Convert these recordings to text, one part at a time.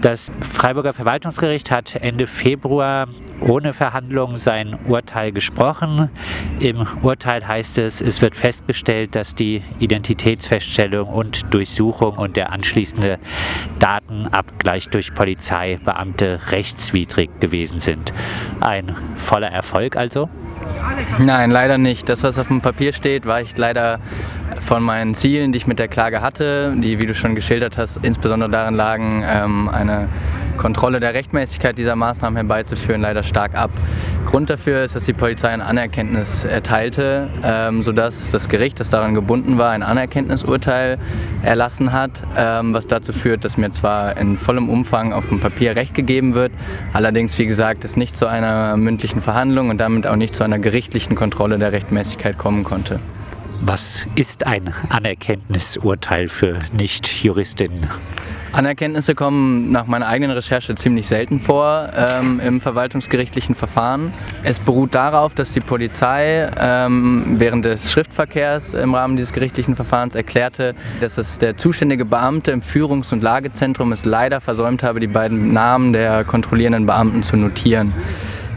Das Freiburger Verwaltungsgericht hat Ende Februar ohne Verhandlung sein Urteil gesprochen. Im Urteil heißt es, es wird festgestellt, dass die Identitätsfeststellung und Durchsuchung und der anschließende Datenabgleich durch Polizeibeamte rechtswidrig gewesen sind. Ein voller Erfolg also? Nein, leider nicht. Das, was auf dem Papier steht, war ich leider von meinen Zielen, die ich mit der Klage hatte, die, wie du schon geschildert hast, insbesondere darin lagen, ähm, eine Kontrolle der Rechtmäßigkeit dieser Maßnahmen herbeizuführen, leider stark ab. Grund dafür ist, dass die Polizei ein Anerkenntnis erteilte, ähm, sodass das Gericht, das daran gebunden war, ein Anerkenntnisurteil erlassen hat, ähm, was dazu führt, dass mir zwar in vollem Umfang auf dem Papier Recht gegeben wird, allerdings, wie gesagt, es nicht zu einer mündlichen Verhandlung und damit auch nicht zu einer gerichtlichen Kontrolle der Rechtmäßigkeit kommen konnte. Was ist ein Anerkenntnisurteil für Nichtjuristinnen? Anerkenntnisse kommen nach meiner eigenen Recherche ziemlich selten vor ähm, im verwaltungsgerichtlichen Verfahren. Es beruht darauf, dass die Polizei ähm, während des Schriftverkehrs im Rahmen dieses gerichtlichen Verfahrens erklärte, dass es der zuständige Beamte im Führungs- und Lagezentrum es leider versäumt habe, die beiden Namen der kontrollierenden Beamten zu notieren.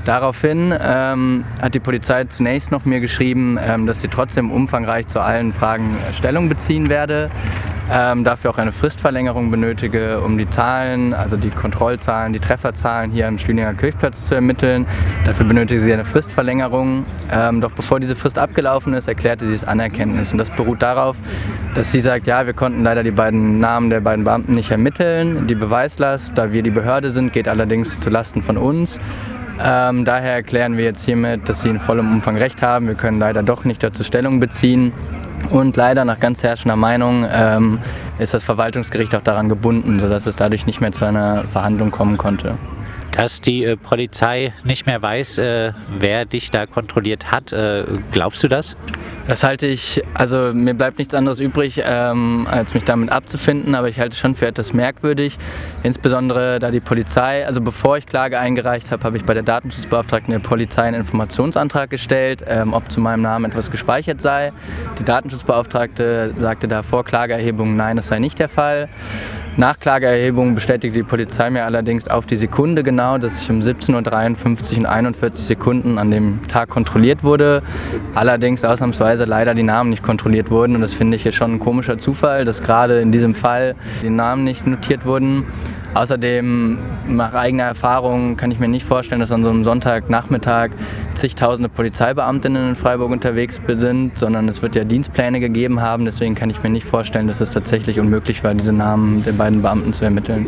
Daraufhin ähm, hat die Polizei zunächst noch mir geschrieben, ähm, dass sie trotzdem umfangreich zu allen Fragen Stellung beziehen werde, ähm, dafür auch eine Fristverlängerung benötige, um die Zahlen, also die Kontrollzahlen, die Trefferzahlen hier am Stühlinger Kirchplatz zu ermitteln. Dafür benötige sie eine Fristverlängerung. Ähm, doch bevor diese Frist abgelaufen ist, erklärte sie es Anerkenntnis. Und das beruht darauf, dass sie sagt, ja, wir konnten leider die beiden Namen der beiden Beamten nicht ermitteln. Die Beweislast, da wir die Behörde sind, geht allerdings zulasten von uns. Ähm, daher erklären wir jetzt hiermit, dass Sie in vollem Umfang Recht haben. Wir können leider doch nicht dazu Stellung beziehen. Und leider nach ganz herrschender Meinung ähm, ist das Verwaltungsgericht auch daran gebunden, sodass es dadurch nicht mehr zu einer Verhandlung kommen konnte dass die äh, Polizei nicht mehr weiß, äh, wer dich da kontrolliert hat. Äh, glaubst du das? Das halte ich, also mir bleibt nichts anderes übrig, ähm, als mich damit abzufinden, aber ich halte es schon für etwas merkwürdig, insbesondere da die Polizei, also bevor ich Klage eingereicht habe, habe ich bei der Datenschutzbeauftragten der Polizei einen Informationsantrag gestellt, ähm, ob zu meinem Namen etwas gespeichert sei. Die Datenschutzbeauftragte sagte da vor Klageerhebung, nein, das sei nicht der Fall. Nach Klageerhebung bestätigte die Polizei mir allerdings auf die Sekunde genau, dass ich um 17.53 Uhr und 41 Sekunden an dem Tag kontrolliert wurde. Allerdings ausnahmsweise leider die Namen nicht kontrolliert wurden. Und das finde ich jetzt schon ein komischer Zufall, dass gerade in diesem Fall die Namen nicht notiert wurden. Außerdem, nach eigener Erfahrung, kann ich mir nicht vorstellen, dass an so einem Sonntagnachmittag zigtausende Polizeibeamtinnen in Freiburg unterwegs sind, sondern es wird ja Dienstpläne gegeben haben. Deswegen kann ich mir nicht vorstellen, dass es tatsächlich unmöglich war, diese Namen der beiden Beamten zu ermitteln.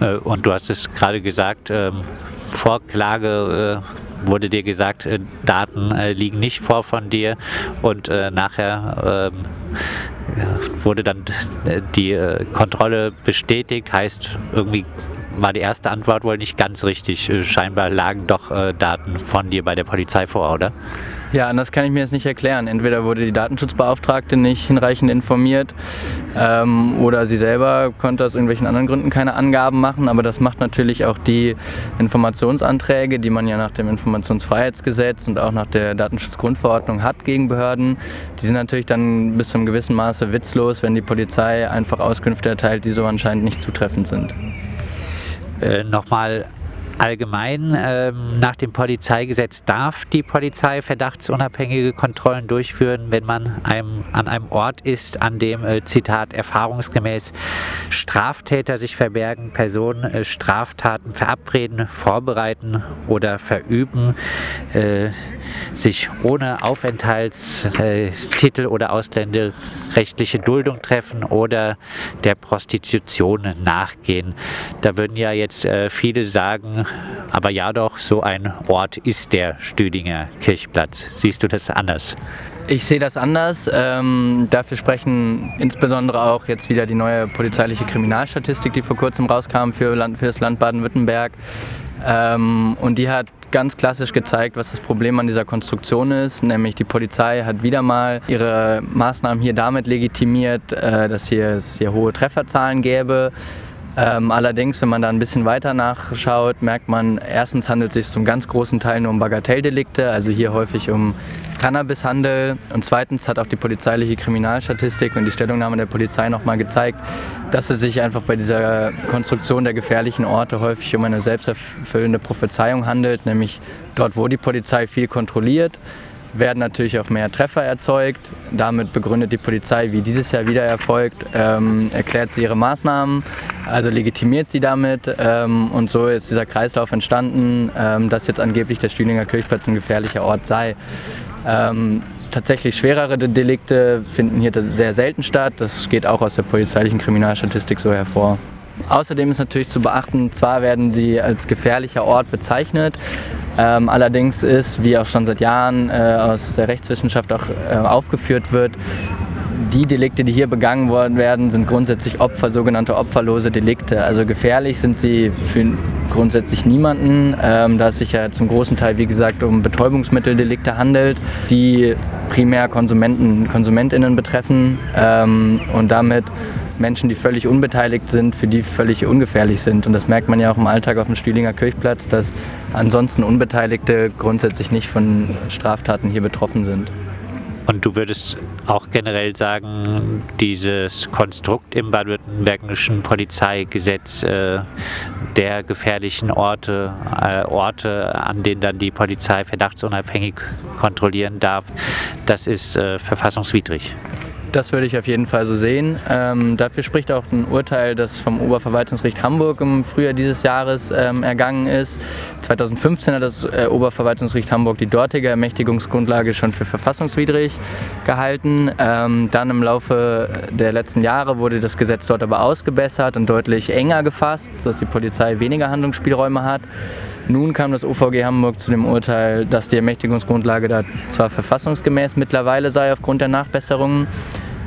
Äh, und du hast es gerade gesagt, ähm, vor Klage äh, wurde dir gesagt, äh, Daten liegen nicht vor von dir und nachher ähm, wurde dann die äh, Kontrolle bestätigt, heißt irgendwie war die erste Antwort wohl nicht ganz richtig. Äh, scheinbar lagen doch äh, Daten von dir bei der Polizei vor, oder? Ja, anders kann ich mir das nicht erklären. Entweder wurde die Datenschutzbeauftragte nicht hinreichend informiert ähm, oder sie selber konnte aus irgendwelchen anderen Gründen keine Angaben machen. Aber das macht natürlich auch die Informationsanträge, die man ja nach dem Informationsfreiheitsgesetz und auch nach der Datenschutzgrundverordnung hat gegen Behörden. Die sind natürlich dann bis zu einem gewissen Maße witzlos, wenn die Polizei einfach Auskünfte erteilt, die so anscheinend nicht zutreffend sind. Äh, Nochmal Allgemein ähm, nach dem Polizeigesetz darf die Polizei verdachtsunabhängige Kontrollen durchführen, wenn man einem, an einem Ort ist, an dem, äh, Zitat, erfahrungsgemäß Straftäter sich verbergen, Personen äh, Straftaten verabreden, vorbereiten oder verüben, äh, sich ohne Aufenthaltstitel oder ausländerrechtliche Duldung treffen oder der Prostitution nachgehen. Da würden ja jetzt äh, viele sagen, aber ja doch, so ein Ort ist der Stüdinger Kirchplatz. Siehst du das anders? Ich sehe das anders. Ähm, dafür sprechen insbesondere auch jetzt wieder die neue polizeiliche Kriminalstatistik, die vor kurzem rauskam für, Land, für das Land Baden-Württemberg. Ähm, und die hat ganz klassisch gezeigt, was das Problem an dieser Konstruktion ist, nämlich die Polizei hat wieder mal ihre Maßnahmen hier damit legitimiert, äh, dass hier es hier hohe Trefferzahlen gäbe. Ähm, allerdings, wenn man da ein bisschen weiter nachschaut, merkt man, erstens handelt es sich zum ganz großen Teil nur um Bagatelldelikte, also hier häufig um Cannabishandel. Und zweitens hat auch die polizeiliche Kriminalstatistik und die Stellungnahme der Polizei nochmal gezeigt, dass es sich einfach bei dieser Konstruktion der gefährlichen Orte häufig um eine selbsterfüllende Prophezeiung handelt, nämlich dort, wo die Polizei viel kontrolliert, werden natürlich auch mehr Treffer erzeugt. Damit begründet die Polizei, wie dieses Jahr wieder erfolgt, ähm, erklärt sie ihre Maßnahmen, also legitimiert sie damit. Ähm, und so ist dieser Kreislauf entstanden, ähm, dass jetzt angeblich der Stühlinger Kirchplatz ein gefährlicher Ort sei. Ähm, tatsächlich schwerere Delikte finden hier sehr selten statt. Das geht auch aus der polizeilichen Kriminalstatistik so hervor. Außerdem ist natürlich zu beachten, zwar werden sie als gefährlicher Ort bezeichnet, ähm, allerdings ist, wie auch schon seit Jahren äh, aus der Rechtswissenschaft auch äh, aufgeführt wird, die Delikte, die hier begangen worden werden, sind grundsätzlich Opfer, sogenannte opferlose Delikte. Also gefährlich sind sie für grundsätzlich niemanden, ähm, da es sich ja zum großen Teil, wie gesagt, um Betäubungsmitteldelikte handelt, die primär Konsumenten, KonsumentInnen betreffen ähm, und damit Menschen, die völlig unbeteiligt sind, für die völlig ungefährlich sind. Und das merkt man ja auch im Alltag auf dem Stühlinger Kirchplatz, dass ansonsten Unbeteiligte grundsätzlich nicht von Straftaten hier betroffen sind. Und du würdest auch generell sagen, dieses Konstrukt im baden-württembergischen Polizeigesetz äh, der gefährlichen Orte, äh, Orte, an denen dann die Polizei verdachtsunabhängig kontrollieren darf, das ist äh, verfassungswidrig. Das würde ich auf jeden Fall so sehen. Ähm, dafür spricht auch ein Urteil, das vom Oberverwaltungsgericht Hamburg im Frühjahr dieses Jahres ähm, ergangen ist. 2015 hat das äh, Oberverwaltungsgericht Hamburg die dortige Ermächtigungsgrundlage schon für verfassungswidrig gehalten. Ähm, dann im Laufe der letzten Jahre wurde das Gesetz dort aber ausgebessert und deutlich enger gefasst, sodass die Polizei weniger Handlungsspielräume hat. Nun kam das OVG Hamburg zu dem Urteil, dass die Ermächtigungsgrundlage da zwar verfassungsgemäß mittlerweile sei aufgrund der Nachbesserungen,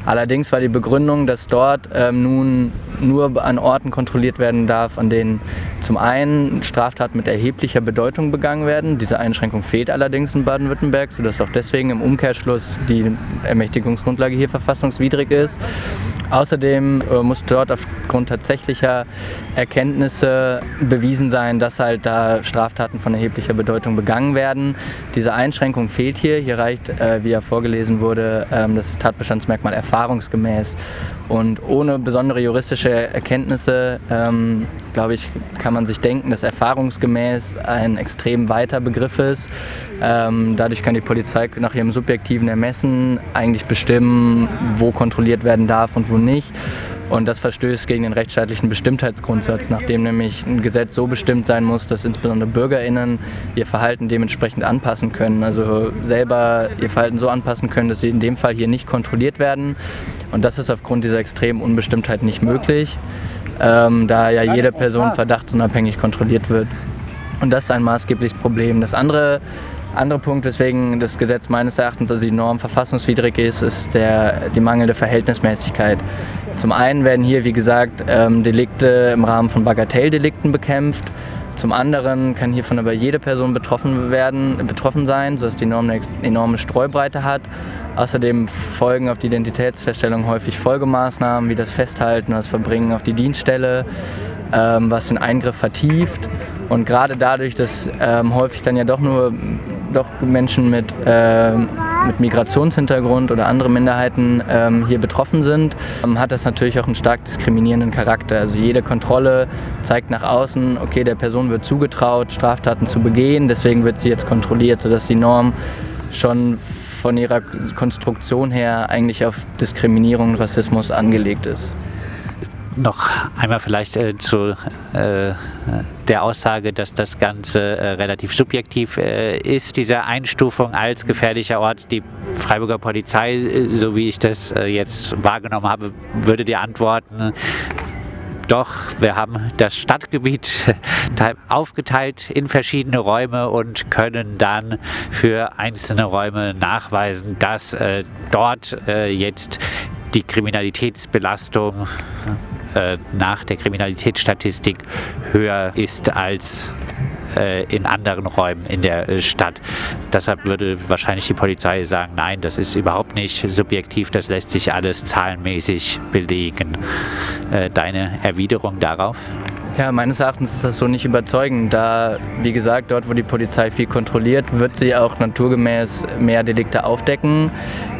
Allerdings war die Begründung, dass dort ähm, nun nur an Orten kontrolliert werden darf, an denen zum einen Straftaten mit erheblicher Bedeutung begangen werden. Diese Einschränkung fehlt allerdings in Baden-Württemberg, sodass auch deswegen im Umkehrschluss die Ermächtigungsgrundlage hier verfassungswidrig ist. Außerdem äh, muss dort aufgrund tatsächlicher Erkenntnisse bewiesen sein, dass halt da Straftaten von erheblicher Bedeutung begangen werden. Diese Einschränkung fehlt hier. Hier reicht, äh, wie ja vorgelesen wurde, ähm, das Tatbestandsmerkmal erfahrungsgemäß. Und ohne besondere juristische Erkenntnisse, ähm, glaube ich, kann man sich denken, dass erfahrungsgemäß ein extrem weiter Begriff ist. Ähm, dadurch kann die Polizei nach ihrem subjektiven Ermessen eigentlich bestimmen, wo kontrolliert werden darf und wo nicht. Und das verstößt gegen den rechtsstaatlichen Bestimmtheitsgrundsatz, nachdem nämlich ein Gesetz so bestimmt sein muss, dass insbesondere BürgerInnen ihr Verhalten dementsprechend anpassen können. Also selber ihr Verhalten so anpassen können, dass sie in dem Fall hier nicht kontrolliert werden. Und das ist aufgrund dieser extremen Unbestimmtheit nicht möglich, ähm, da ja jede Person verdachtsunabhängig kontrolliert wird. Und das ist ein maßgebliches Problem. Das andere andere Punkt, weswegen das Gesetz meines Erachtens, also die Norm verfassungswidrig ist, ist der, die mangelnde Verhältnismäßigkeit. Zum einen werden hier, wie gesagt, ähm, Delikte im Rahmen von Bagatelldelikten bekämpft. Zum anderen kann hiervon aber jede Person betroffen werden, betroffen sein, sodass die Norm eine enorme Streubreite hat. Außerdem folgen auf die Identitätsfeststellung häufig Folgemaßnahmen wie das Festhalten, das Verbringen auf die Dienststelle, ähm, was den Eingriff vertieft. Und gerade dadurch, dass ähm, häufig dann ja doch nur doch Menschen mit, äh, mit Migrationshintergrund oder andere Minderheiten ähm, hier betroffen sind, ähm, hat das natürlich auch einen stark diskriminierenden Charakter. Also jede Kontrolle zeigt nach außen, okay, der Person wird zugetraut, Straftaten zu begehen, deswegen wird sie jetzt kontrolliert, sodass die Norm schon von ihrer Konstruktion her eigentlich auf Diskriminierung und Rassismus angelegt ist noch einmal vielleicht äh, zu äh, der Aussage, dass das Ganze äh, relativ subjektiv äh, ist, diese Einstufung als gefährlicher Ort. Die Freiburger Polizei, äh, so wie ich das äh, jetzt wahrgenommen habe, würde dir antworten, doch, wir haben das Stadtgebiet aufgeteilt in verschiedene Räume und können dann für einzelne Räume nachweisen, dass äh, dort äh, jetzt die Kriminalitätsbelastung äh, nach der Kriminalitätsstatistik höher ist als äh, in anderen Räumen in der äh, Stadt. Deshalb würde wahrscheinlich die Polizei sagen, nein, das ist überhaupt nicht subjektiv, das lässt sich alles zahlenmäßig belegen. Deine Erwiderung darauf? Ja, meines Erachtens ist das so nicht überzeugend, da, wie gesagt, dort, wo die Polizei viel kontrolliert, wird sie auch naturgemäß mehr Delikte aufdecken.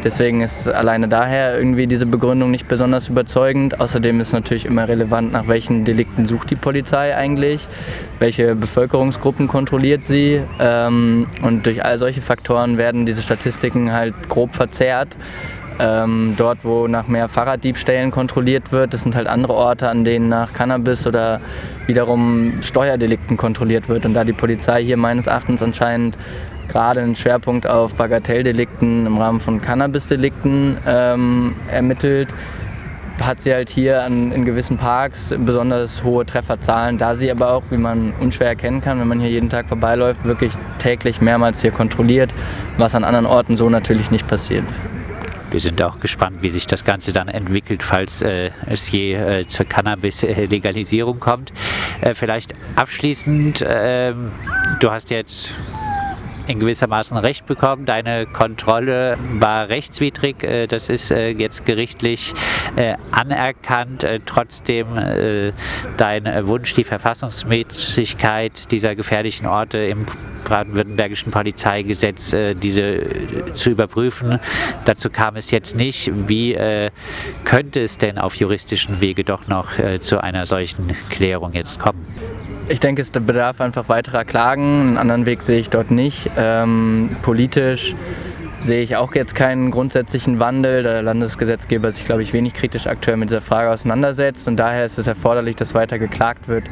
Deswegen ist alleine daher irgendwie diese Begründung nicht besonders überzeugend. Außerdem ist natürlich immer relevant, nach welchen Delikten sucht die Polizei eigentlich, welche Bevölkerungsgruppen kontrolliert sie. Ähm, und durch all solche Faktoren werden diese Statistiken halt grob verzerrt. Ähm, dort, wo nach mehr Fahrraddiebstählen kontrolliert wird, das sind halt andere Orte, an denen nach Cannabis oder wiederum Steuerdelikten kontrolliert wird. Und da die Polizei hier meines Erachtens anscheinend gerade einen Schwerpunkt auf Bagatelldelikten im Rahmen von Cannabisdelikten ähm, ermittelt, hat sie halt hier an, in gewissen Parks besonders hohe Trefferzahlen, da sie aber auch, wie man unschwer erkennen kann, wenn man hier jeden Tag vorbeiläuft, wirklich täglich mehrmals hier kontrolliert, was an anderen Orten so natürlich nicht passiert. Wir sind auch gespannt, wie sich das Ganze dann entwickelt, falls äh, es je äh, zur Cannabis-Legalisierung kommt. Äh, vielleicht abschließend, ähm, du hast jetzt in gewissermaßen Recht bekommen. Deine Kontrolle war rechtswidrig. Äh, das ist äh, jetzt gerichtlich äh, anerkannt. Trotzdem dein Wunsch, die Verfassungsmäßigkeit dieser gefährlichen Orte im baden-württembergischen Polizeigesetz diese zu überprüfen. Dazu kam es jetzt nicht. Wie könnte es denn auf juristischen Wege doch noch zu einer solchen Klärung jetzt kommen? Ich denke, es bedarf einfach weiterer Klagen. Einen anderen Weg sehe ich dort nicht. Ähm, politisch sehe ich auch jetzt keinen grundsätzlichen Wandel. Der Landesgesetzgeber sich, glaube ich, wenig kritisch aktuell mit dieser Frage auseinandersetzt und daher ist es erforderlich, dass weiter geklagt wird.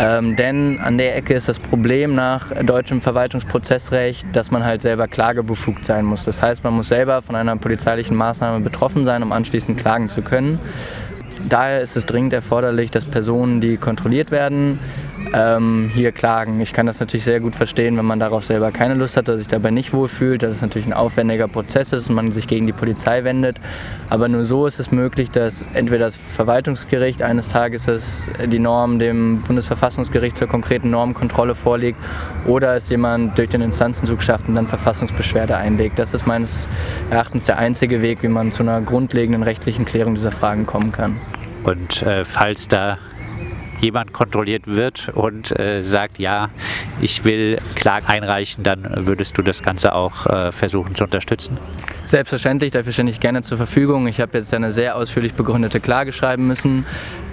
Ähm, denn an der Ecke ist das Problem nach deutschem Verwaltungsprozessrecht, dass man halt selber klagebefugt sein muss. Das heißt, man muss selber von einer polizeilichen Maßnahme betroffen sein, um anschließend klagen zu können. Daher ist es dringend erforderlich, dass Personen, die kontrolliert werden, ähm, hier klagen. Ich kann das natürlich sehr gut verstehen, wenn man darauf selber keine Lust hat oder sich dabei nicht wohlfühlt, dass es natürlich ein aufwendiger Prozess ist und man sich gegen die Polizei wendet. Aber nur so ist es möglich, dass entweder das Verwaltungsgericht eines Tages es die Norm dem Bundesverfassungsgericht zur konkreten Normkontrolle vorlegt oder es jemand durch den Instanzenzug schafft und dann Verfassungsbeschwerde einlegt. Das ist meines Erachtens der einzige Weg, wie man zu einer grundlegenden rechtlichen Klärung dieser Fragen kommen kann. Und äh, falls da jemand kontrolliert wird und äh, sagt, ja, ich will Klagen einreichen, dann würdest du das Ganze auch äh, versuchen zu unterstützen? Selbstverständlich, dafür stelle ich gerne zur Verfügung. Ich habe jetzt eine sehr ausführlich begründete Klage schreiben müssen,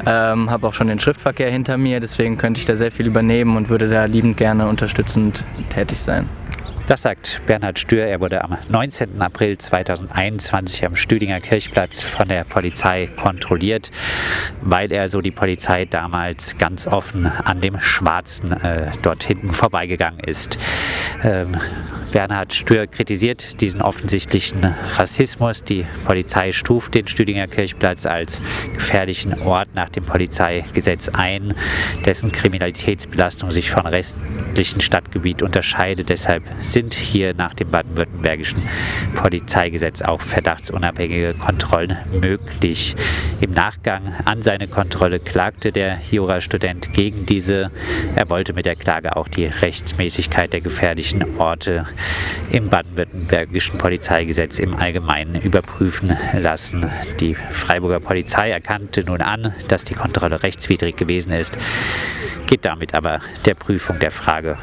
ähm, habe auch schon den Schriftverkehr hinter mir, deswegen könnte ich da sehr viel übernehmen und würde da liebend gerne unterstützend tätig sein. Das sagt Bernhard Stür. Er wurde am 19. April 2021 am Stüdinger Kirchplatz von der Polizei kontrolliert, weil er, so die Polizei damals, ganz offen an dem Schwarzen äh, dort hinten vorbeigegangen ist. Ähm, Bernhard Stür kritisiert diesen offensichtlichen Rassismus. Die Polizei stuft den Stüdinger Kirchplatz als gefährlichen Ort nach dem Polizeigesetz ein, dessen Kriminalitätsbelastung sich vom restlichen Stadtgebiet unterscheidet. Deshalb sind hier nach dem baden-württembergischen Polizeigesetz auch verdachtsunabhängige Kontrollen möglich. Im Nachgang an seine Kontrolle klagte der Jurastudent gegen diese. Er wollte mit der Klage auch die Rechtsmäßigkeit der gefährlichen Orte im baden-württembergischen Polizeigesetz im Allgemeinen überprüfen lassen. Die Freiburger Polizei erkannte nun an, dass die Kontrolle rechtswidrig gewesen ist, geht damit aber der Prüfung der Frage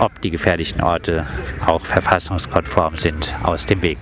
ob die gefährlichen Orte auch verfassungskonform sind, aus dem Weg.